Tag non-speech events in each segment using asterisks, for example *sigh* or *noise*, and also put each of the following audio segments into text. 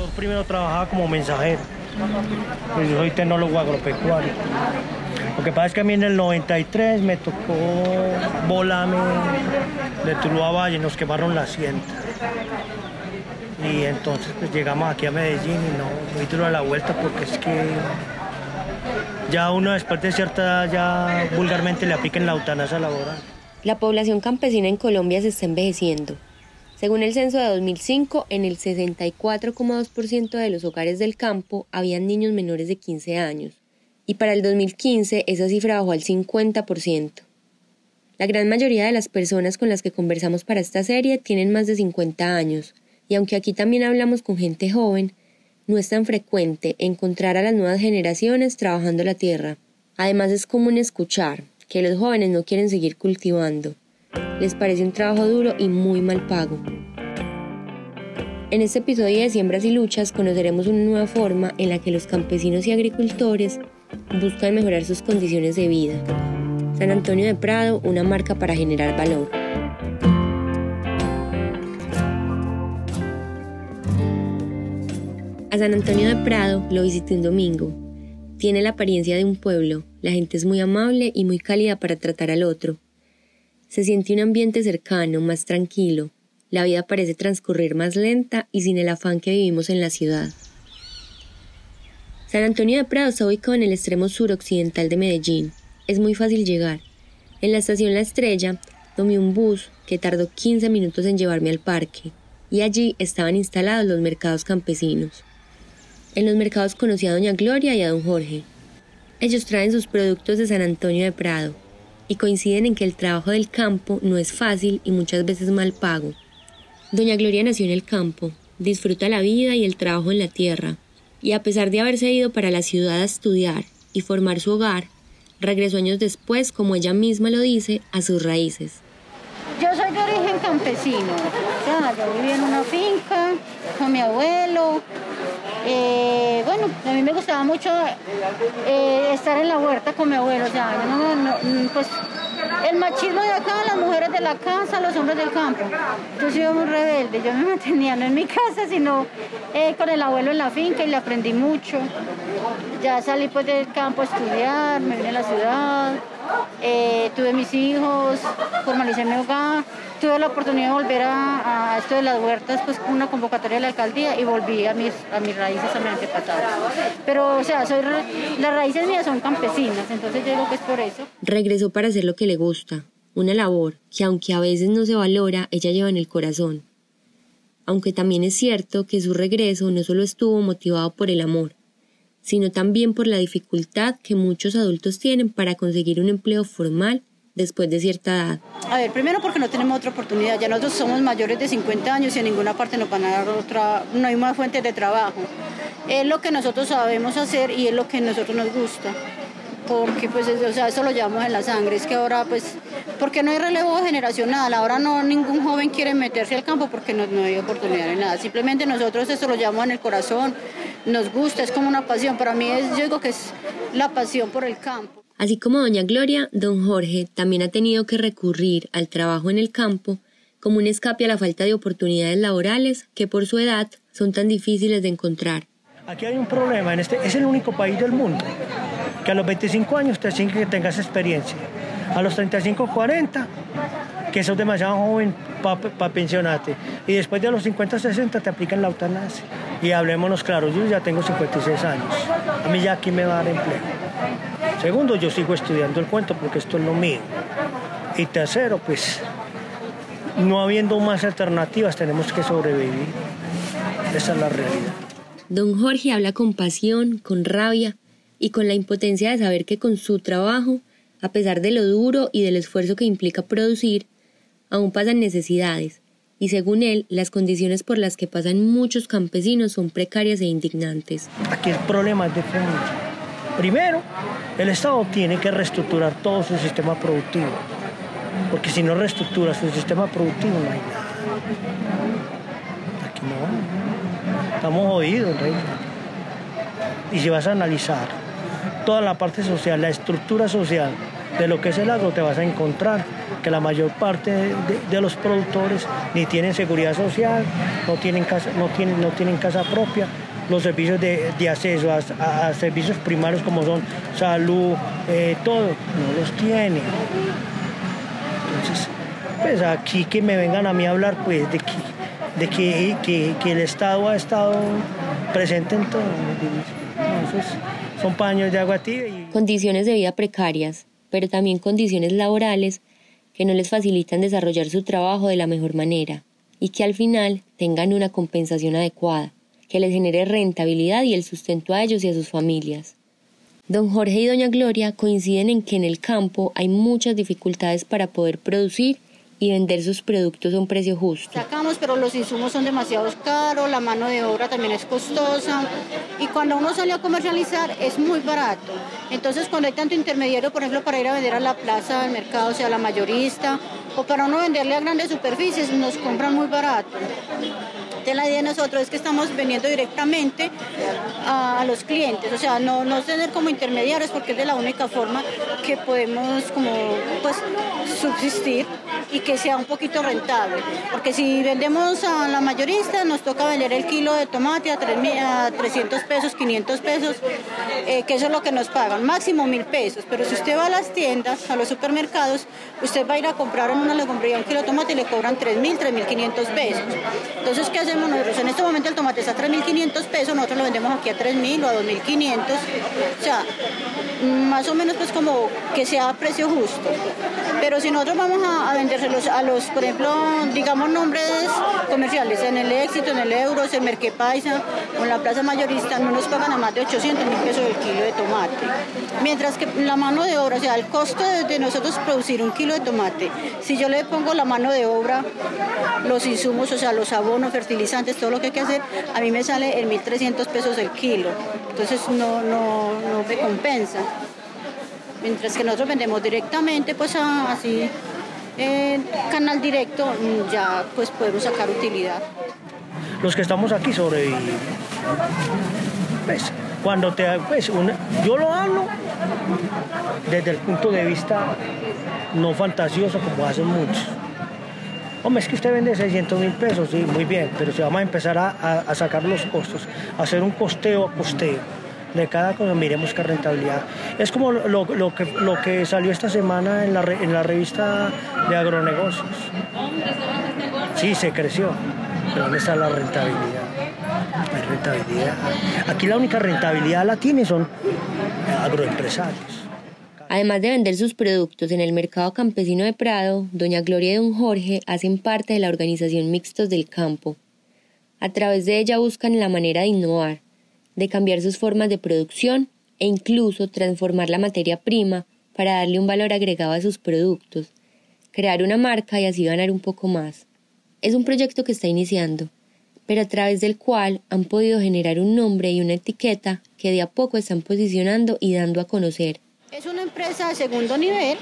Yo primero trabajaba como mensajero. Pues yo soy tecnólogo agropecuario. Lo que pasa es que a mí en el 93 me tocó volarme de Tuluá Valle, nos quemaron la hacienda. Y entonces pues llegamos aquí a Medellín y no, duro a la vuelta porque es que ya uno después de cierta edad ya vulgarmente le apliquen la eutanasia laboral. La población campesina en Colombia se está envejeciendo. Según el censo de 2005, en el 64,2% de los hogares del campo habían niños menores de 15 años, y para el 2015 esa cifra bajó al 50%. La gran mayoría de las personas con las que conversamos para esta serie tienen más de 50 años, y aunque aquí también hablamos con gente joven, no es tan frecuente encontrar a las nuevas generaciones trabajando la tierra. Además es común escuchar que los jóvenes no quieren seguir cultivando. Les parece un trabajo duro y muy mal pago. En este episodio de Siembras y Luchas conoceremos una nueva forma en la que los campesinos y agricultores buscan mejorar sus condiciones de vida. San Antonio de Prado, una marca para generar valor. A San Antonio de Prado lo visité un domingo. Tiene la apariencia de un pueblo, la gente es muy amable y muy cálida para tratar al otro. Se siente un ambiente cercano, más tranquilo. La vida parece transcurrir más lenta y sin el afán que vivimos en la ciudad. San Antonio de Prado está ubicado en el extremo suroccidental de Medellín. Es muy fácil llegar. En la estación La Estrella tomé un bus que tardó 15 minutos en llevarme al parque, y allí estaban instalados los mercados campesinos. En los mercados conocí a Doña Gloria y a Don Jorge. Ellos traen sus productos de San Antonio de Prado y coinciden en que el trabajo del campo no es fácil y muchas veces mal pago. Doña Gloria nació en el campo, disfruta la vida y el trabajo en la tierra, y a pesar de haberse ido para la ciudad a estudiar y formar su hogar, regresó años después, como ella misma lo dice, a sus raíces. Yo soy de origen campesino, yo viví en una finca con mi abuelo, eh, bueno, a mí me gustaba mucho eh, estar en la huerta con mi abuelo, o sea, pues el machismo de acá, las mujeres de la casa, los hombres del campo. Yo soy muy rebelde, yo me *laughs* mantenía no en mi casa, sino eh, con el abuelo en la finca y le aprendí mucho. Ya salí pues del campo a estudiar, me vine a la ciudad, tuve mis hijos, formalicé mi hogar tuve la oportunidad de volver a, esto de las huertas pues una convocatoria de la alcaldía y volví a mis, a mis raíces a mi antepasado. Pero, o sea, soy las raíces mías son campesinas, entonces yo digo que es por eso. Regresó para hacer lo que le gusta, una labor que aunque a veces no se valora, ella lleva en el corazón. Aunque también es cierto que su regreso no solo estuvo motivado por el amor, sino también por la dificultad que muchos adultos tienen para conseguir un empleo formal después de cierta edad? A ver, primero porque no tenemos otra oportunidad. Ya nosotros somos mayores de 50 años y en ninguna parte nos van a dar otra, no hay más fuentes de trabajo. Es lo que nosotros sabemos hacer y es lo que a nosotros nos gusta. Porque pues o sea, eso lo llevamos en la sangre. Es que ahora pues, porque no hay relevo generacional. Ahora no ningún joven quiere meterse al campo porque no, no hay oportunidad ni nada. Simplemente nosotros eso lo llevamos en el corazón, nos gusta, es como una pasión. Para mí es, yo digo que es la pasión por el campo. Así como doña Gloria, don Jorge también ha tenido que recurrir al trabajo en el campo como un escape a la falta de oportunidades laborales que por su edad son tan difíciles de encontrar. Aquí hay un problema, en este, es el único país del mundo que a los 25 años te exigen que tengas experiencia, a los 35, 40, que sos demasiado joven para pensionarte, y después de los 50, 60 te aplican la eutanasia. Y hablémonos claro, yo ya tengo 56 años, a mí ya aquí me va a dar empleo. Segundo, yo sigo estudiando el cuento porque esto es lo mío. Y tercero, pues no habiendo más alternativas, tenemos que sobrevivir. Esa es la realidad. Don Jorge habla con pasión, con rabia y con la impotencia de saber que con su trabajo, a pesar de lo duro y del esfuerzo que implica producir, aún pasan necesidades, y según él, las condiciones por las que pasan muchos campesinos son precarias e indignantes. Aquí el problema es de fondo Primero, el Estado tiene que reestructurar todo su sistema productivo, porque si no reestructura su sistema productivo no hay nada. Aquí no, estamos jodidos, rey. Y si vas a analizar toda la parte social, la estructura social de lo que es el agro te vas a encontrar que la mayor parte de, los productores ni tienen seguridad social, no tienen casa, no tienen, no tienen casa propia, los servicios de, acceso a, servicios primarios como son salud, eh, todo, no los tienen. Entonces, pues aquí que me vengan a mí a hablar pues de que, de que, que, el Estado ha estado presente en todo. son paños de agua tibia. Condiciones de vida precarias, pero también condiciones laborales que no les facilitan desarrollar su trabajo de la mejor manera y que al final tengan una compensación adecuada, que les genere rentabilidad y el sustento a ellos y a sus familias. Don Jorge y Doña Gloria coinciden en que en el campo hay muchas dificultades para poder producir y vender sus productos a un precio justo. Sacamos, pero los insumos son demasiado caros, la mano de obra también es costosa y cuando uno sale a comercializar es muy barato. Entonces cuando hay tanto intermediario, por ejemplo, para ir a vender a la plaza del mercado, sea, la mayorista, o para uno venderle a grandes superficies, nos compran muy barato. La idea de nosotros es que estamos vendiendo directamente a, los clientes, o sea, no, no tener como intermediarios porque es de la única forma que podemos como pues subsistir y que sea un poquito rentable. Porque si vendemos a la mayorista, nos toca vender el kilo de tomate a, 300 pesos, 500 pesos, eh, que eso es lo que nos pagan, máximo mil pesos. Pero si usted va a las tiendas, a los supermercados, usted va a ir a comprar en una legumbría un kilo de tomate y le cobran 3.000, 3.500 pesos. Entonces, ¿qué hacemos nosotros? En este momento el tomate está a 3.500 pesos, nosotros lo vendemos aquí a 3.000 o a 2.500. O sea, más o menos pues como que sea a precio justo. Pero si nosotros vamos a, a vendérselos a los, por ejemplo, digamos nombres comerciales, en el Éxito, en el Euros, en Merquepaisa o en la Plaza Mayorista, no nos pagan a más de 800 mil pesos el kilo de tomate. Mientras que la mano de obra, o sea, el costo de, nosotros producir un kilo de tomate, si yo le pongo la mano de obra, los insumos, o sea, los abonos, fertilizantes, todo lo que hay que hacer, a mí me sale en 1.300 pesos el kilo. Entonces no, no, no me compensa mientras que nosotros vendemos directamente, pues así en canal directo mm, ya pues podemos sacar utilidad. Los que estamos aquí sobrevivimos. Pues, cuando te pues yo lo hablo desde el punto de vista no fantasioso como hacen muchos. Hombre, es que usted vende 600 mil pesos, sí, muy bien, pero si vamos a empezar a, a sacar los costos, a hacer un costeo a costeo, de cada cosa, miremos qué rentabilidad. Es como lo, lo, que, lo que salió esta semana en la, en la revista de agronegocios. Sí, se creció, pero ¿dónde está la rentabilidad? La rentabilidad. Aquí la única rentabilidad la tiene son agroempresarios. Además de vender sus productos en el mercado campesino de Prado, doña Gloria y don Jorge hacen parte de la organización Mixtos del Campo. A través de ella buscan la manera de innovar, de cambiar sus formas de producción e incluso transformar la materia prima para darle un valor agregado a sus productos, crear una marca y así ganar un poco más. Es un proyecto que está iniciando, pero a través del cual han podido generar un nombre y una etiqueta que de a poco están posicionando y dando a conocer. Es una empresa de segundo nivel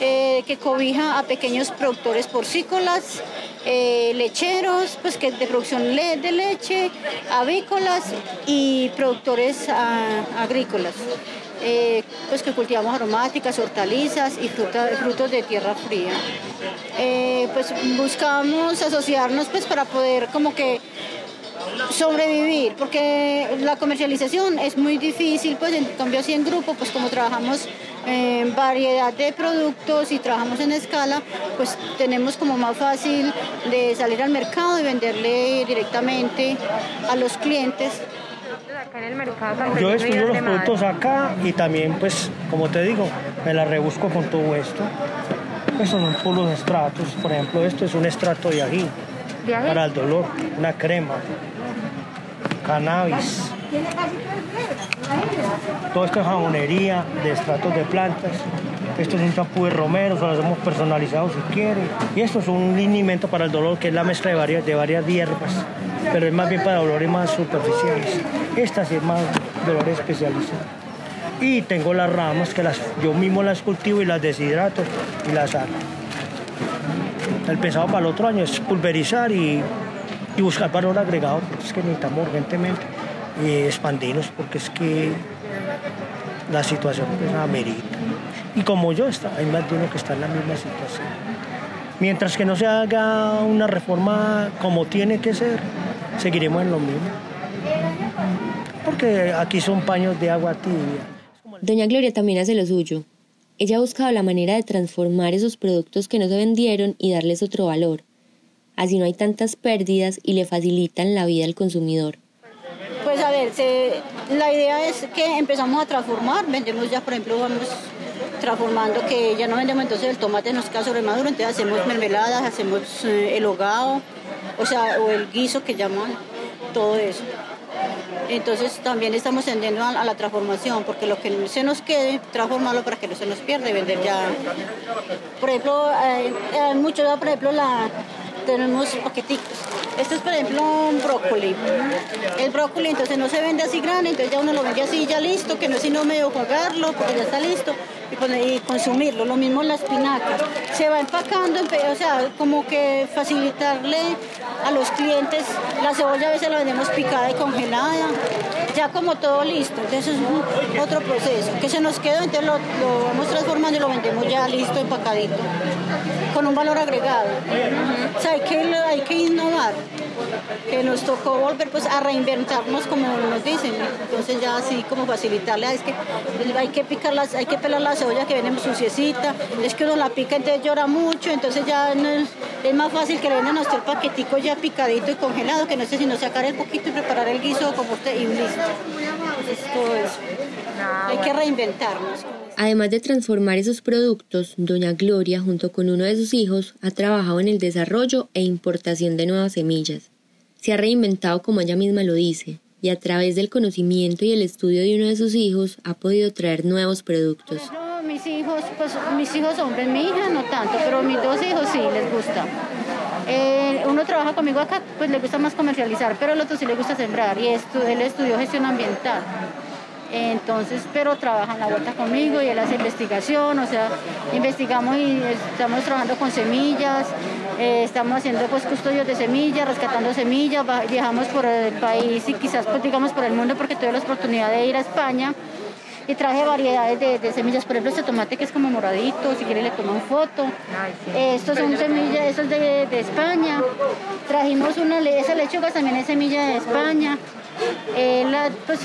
eh, que cobija a pequeños productores porcícolas, eh, lecheros, pues que de producción de leche, avícolas y productores ah, agrícolas. Eh, pues que cultivamos aromáticas, hortalizas y frutos de tierra fría. pues buscamos asociarnos pues para poder como que sobrevivir, porque la comercialización es muy difícil, pues en cambio así en grupo, pues como trabajamos en variedad de productos y trabajamos en escala, pues tenemos como más fácil de salir al mercado y venderle directamente a los clientes. Yo estudio los productos acá y también, pues, como te digo, me la rebusco con todo esto. Estos son puros estratos, por ejemplo, esto es un estrato de ají para el dolor, una crema, cannabis. Todo esto es jabonería de estratos de plantas. Esto es un champú de romero, se lo hacemos personalizado si quiere. Y esto es un linimento para el dolor, que es la mezcla de varias, de varias hierbas, pero es más bien para dolores más superficiales. Esta sí es más dolor especializado. Y tengo las ramas que las, yo mismo las cultivo y las deshidrato y las hago. El pensado para el otro año es pulverizar y y buscar valor agregado, es que necesitamos urgentemente expandirnos, porque es que la situación pues, amerita. Y como yo, está, hay más de uno que está en la misma situación. Mientras que no se haga una reforma como tiene que ser, seguiremos en lo mismo. Porque aquí son paños de agua tibia. Doña Gloria también hace lo suyo. Ella ha buscado la manera de transformar esos productos que no se vendieron y darles otro valor. Así no hay tantas pérdidas y le facilitan la vida al consumidor. Pues a ver, la idea es que empezamos a transformar, vendemos ya, por ejemplo, vamos transformando que ya no vendemos entonces el tomate nos queda sobre maduro, entonces hacemos mermeladas, hacemos eh, el hogao, o sea, o el guiso que llaman, todo eso. Entonces también estamos tendiendo a, la transformación, porque lo que se nos quede, transformarlo para que no se nos pierda y vender ya. Por ejemplo, hay, hay mucho, por ejemplo, la, tenemos paquetitos. Este es, por ejemplo, un brócoli. El brócoli entonces no se vende así grande, entonces ya uno lo vende así ya listo, que no es sino medio jugarlo, porque ya está listo, y, consumirlo. Lo mismo la espinaca. Se va empacando, o sea, como que facilitarle a los clientes. La cebolla a veces la vendemos picada y congelada, ya como todo listo. Entonces es otro proceso. Que se nos quedó, entonces lo, lo vamos transformando y lo vendemos ya listo, empacadito, con un valor agregado. O sea, hay que, hay que innovar que nos tocó volver pues a reinventarnos como nos dicen. Entonces ya así como facilitarle es que hay que picar las hay que pelar la cebolla que viene suciecita es que uno la pica entonces llora mucho entonces ya es, más fácil que le vendan a el paquetico ya picadito y congelado que no sé sino sacar el poquito y preparar el guiso como usted y listo hay que reinventarnos Además de transformar esos productos, doña Gloria, junto con uno de sus hijos, ha trabajado en el desarrollo e importación de nuevas semillas. Se ha reinventado como ella misma lo dice, y a través del conocimiento y el estudio de uno de sus hijos ha podido traer nuevos productos. mis hijos, pues mis hijos hombres, mi hija no tanto, pero mis dos hijos sí les gusta. Eh, uno trabaja conmigo acá, pues le gusta más comercializar, pero el otro sí le gusta sembrar y él estudió gestión ambiental. Entonces, pero trabaja en la vuelta conmigo y él hace investigación, o sea, investigamos y estamos trabajando con semillas, eh, estamos haciendo pues custodios de semillas, rescatando semillas, viajamos por el país y quizás pues digamos por el mundo porque tuve la oportunidad de ir a España y traje variedades de, semillas, por ejemplo este tomate que es como moradito, si quiere le tomo foto. Estos son semillas, estos de, de España. Trajimos una, esa lechuga también es semilla de España. Él, pues,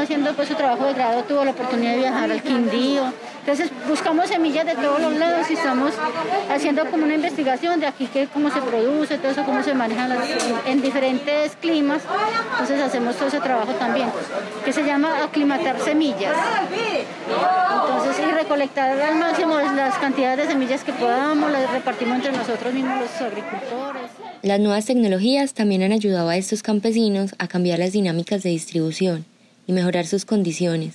haciendo pues, su trabajo de grado, tuvo la oportunidad de viajar al Quindío. Entonces buscamos semillas de todos los lados y estamos haciendo como una investigación de aquí que cómo se produce, todo eso, cómo se manejan en diferentes climas. Entonces hacemos todo ese trabajo también, que se llama aclimatar semillas. Entonces, y recolectar al máximo las cantidades de semillas que podamos, las repartimos entre nosotros mismos los agricultores. Las nuevas tecnologías también han ayudado a estos campesinos a cambiar las dinámicas de distribución y mejorar sus condiciones.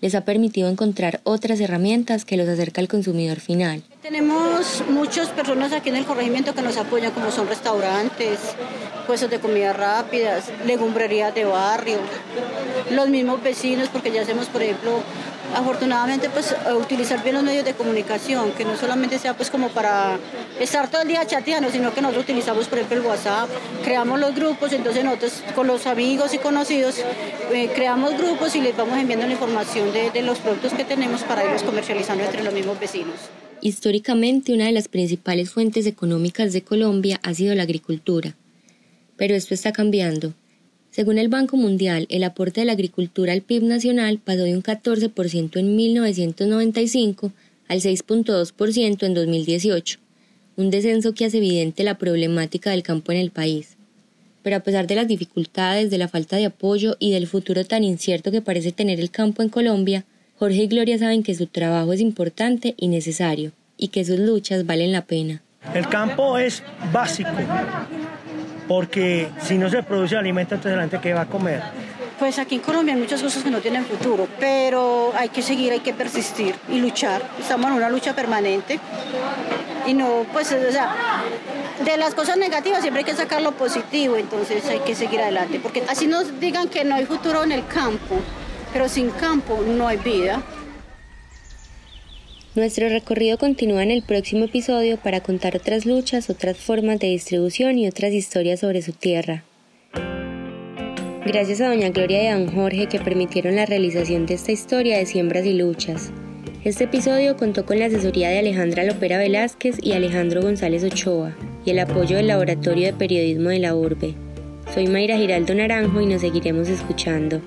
Les ha permitido encontrar otras herramientas que los acerca al consumidor final. Tenemos muchas personas aquí en el corregimiento que nos apoyan, como son restaurantes, puestos de comida rápidas, legumbrerías de barrio, los mismos vecinos, porque ya hacemos, por ejemplo, afortunadamente pues utilizar bien los medios de comunicación, que no solamente sea pues como para estar todo el día chateando, sino que nosotros utilizamos por ejemplo el WhatsApp, creamos los grupos, entonces nosotros con los amigos y conocidos eh, creamos grupos y les vamos enviando la información de, de los productos que tenemos para irlos comercializando entre los mismos vecinos. Históricamente una de las principales fuentes económicas de Colombia ha sido la agricultura, pero esto está cambiando. Según el Banco Mundial, el aporte de la agricultura al PIB nacional pasó de un 14% en 1995 al 6.2% en 2018, un descenso que hace evidente la problemática del campo en el país. Pero a pesar de las dificultades, de la falta de apoyo y del futuro tan incierto que parece tener el campo en Colombia, Jorge y Gloria saben que su trabajo es importante y necesario, y que sus luchas valen la pena. El campo es básico porque si no se produce alimento, entonces la gente qué va a comer. Pues aquí en Colombia hay muchas cosas que no tienen futuro, pero hay que seguir, hay que persistir y luchar. Estamos en una lucha permanente y no, pues, o sea, de las cosas negativas siempre hay que sacar lo positivo, entonces hay que seguir adelante, porque así nos digan que no hay futuro en el campo, pero sin campo no hay vida. Nuestro recorrido continúa en el próximo episodio para contar otras luchas, otras formas de distribución y otras historias sobre su tierra. Gracias a doña Gloria y a don Jorge que permitieron la realización de esta historia de siembras y luchas. Este episodio contó con la asesoría de Alejandra Lopera Velázquez y Alejandro González Ochoa y el apoyo del Laboratorio de Periodismo de la Urbe. Soy Mayra Giraldo Naranjo y nos seguiremos escuchando.